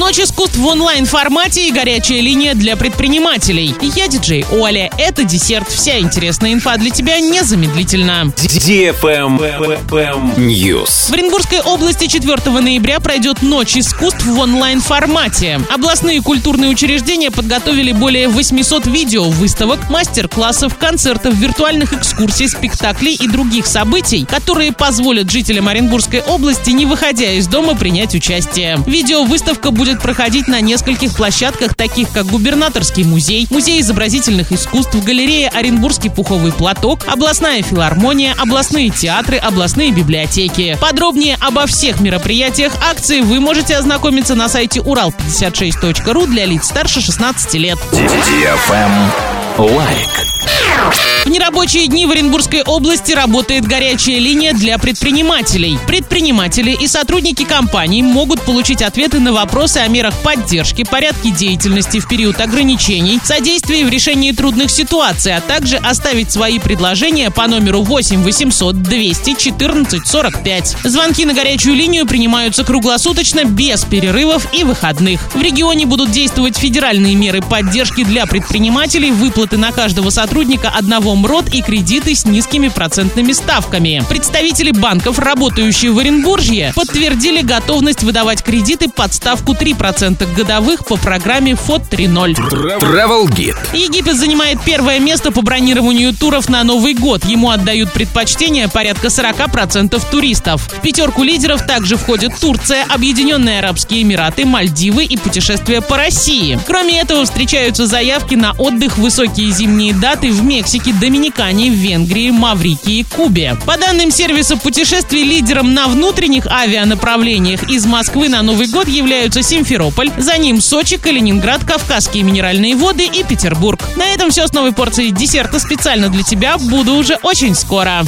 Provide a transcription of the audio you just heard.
Ночь искусств в онлайн-формате и горячая линия для предпринимателей. Я диджей Оля. Это десерт. Вся интересная инфа для тебя незамедлительно. News. В Оренбургской области 4 ноября пройдет Ночь искусств в онлайн-формате. Областные культурные учреждения подготовили более 800 видео, выставок, мастер-классов, концертов, виртуальных экскурсий, спектаклей и других событий, которые позволят жителям Оренбургской области, не выходя из дома, принять участие. Видео-выставка будет проходить на нескольких площадках, таких как Губернаторский музей, Музей изобразительных искусств, галерея Оренбургский пуховый платок, областная филармония, областные театры, областные библиотеки. Подробнее обо всех мероприятиях акции вы можете ознакомиться на сайте урал56.ру для лиц старше 16 лет. Лайк. В нерабочие дни в Оренбургской области работает горячая линия для предпринимателей. Предприниматели и сотрудники компаний могут получить ответы на вопросы о мерах поддержки, порядке деятельности в период ограничений, содействии в решении трудных ситуаций, а также оставить свои предложения по номеру 8 800 214 45. Звонки на горячую линию принимаются круглосуточно, без перерывов и выходных. В регионе будут действовать федеральные меры поддержки для предпринимателей, выплаты на каждого сотрудника одного МРОД и кредиты с низкими процентными ставками. Представители банков, работающие в Оренбуржье, подтвердили готовность выдавать кредиты под ставку 3% годовых по программе ФОД 3.0. Travel Guide. Египет занимает первое место по бронированию туров на Новый год. Ему отдают предпочтение порядка 40% туристов. В пятерку лидеров также входят Турция, Объединенные Арабские Эмираты, Мальдивы и путешествия по России. Кроме этого, встречаются заявки на отдых высокие зимние даты в Мексике, Доминикане, Венгрии, Маврикии, Кубе. По данным сервиса путешествий, лидером на внутренних авианаправлениях из Москвы на Новый год являются Симферополь, за ним Сочи, Калининград, Кавказские минеральные воды и Петербург. На этом все с новой порцией десерта специально для тебя. Буду уже очень скоро.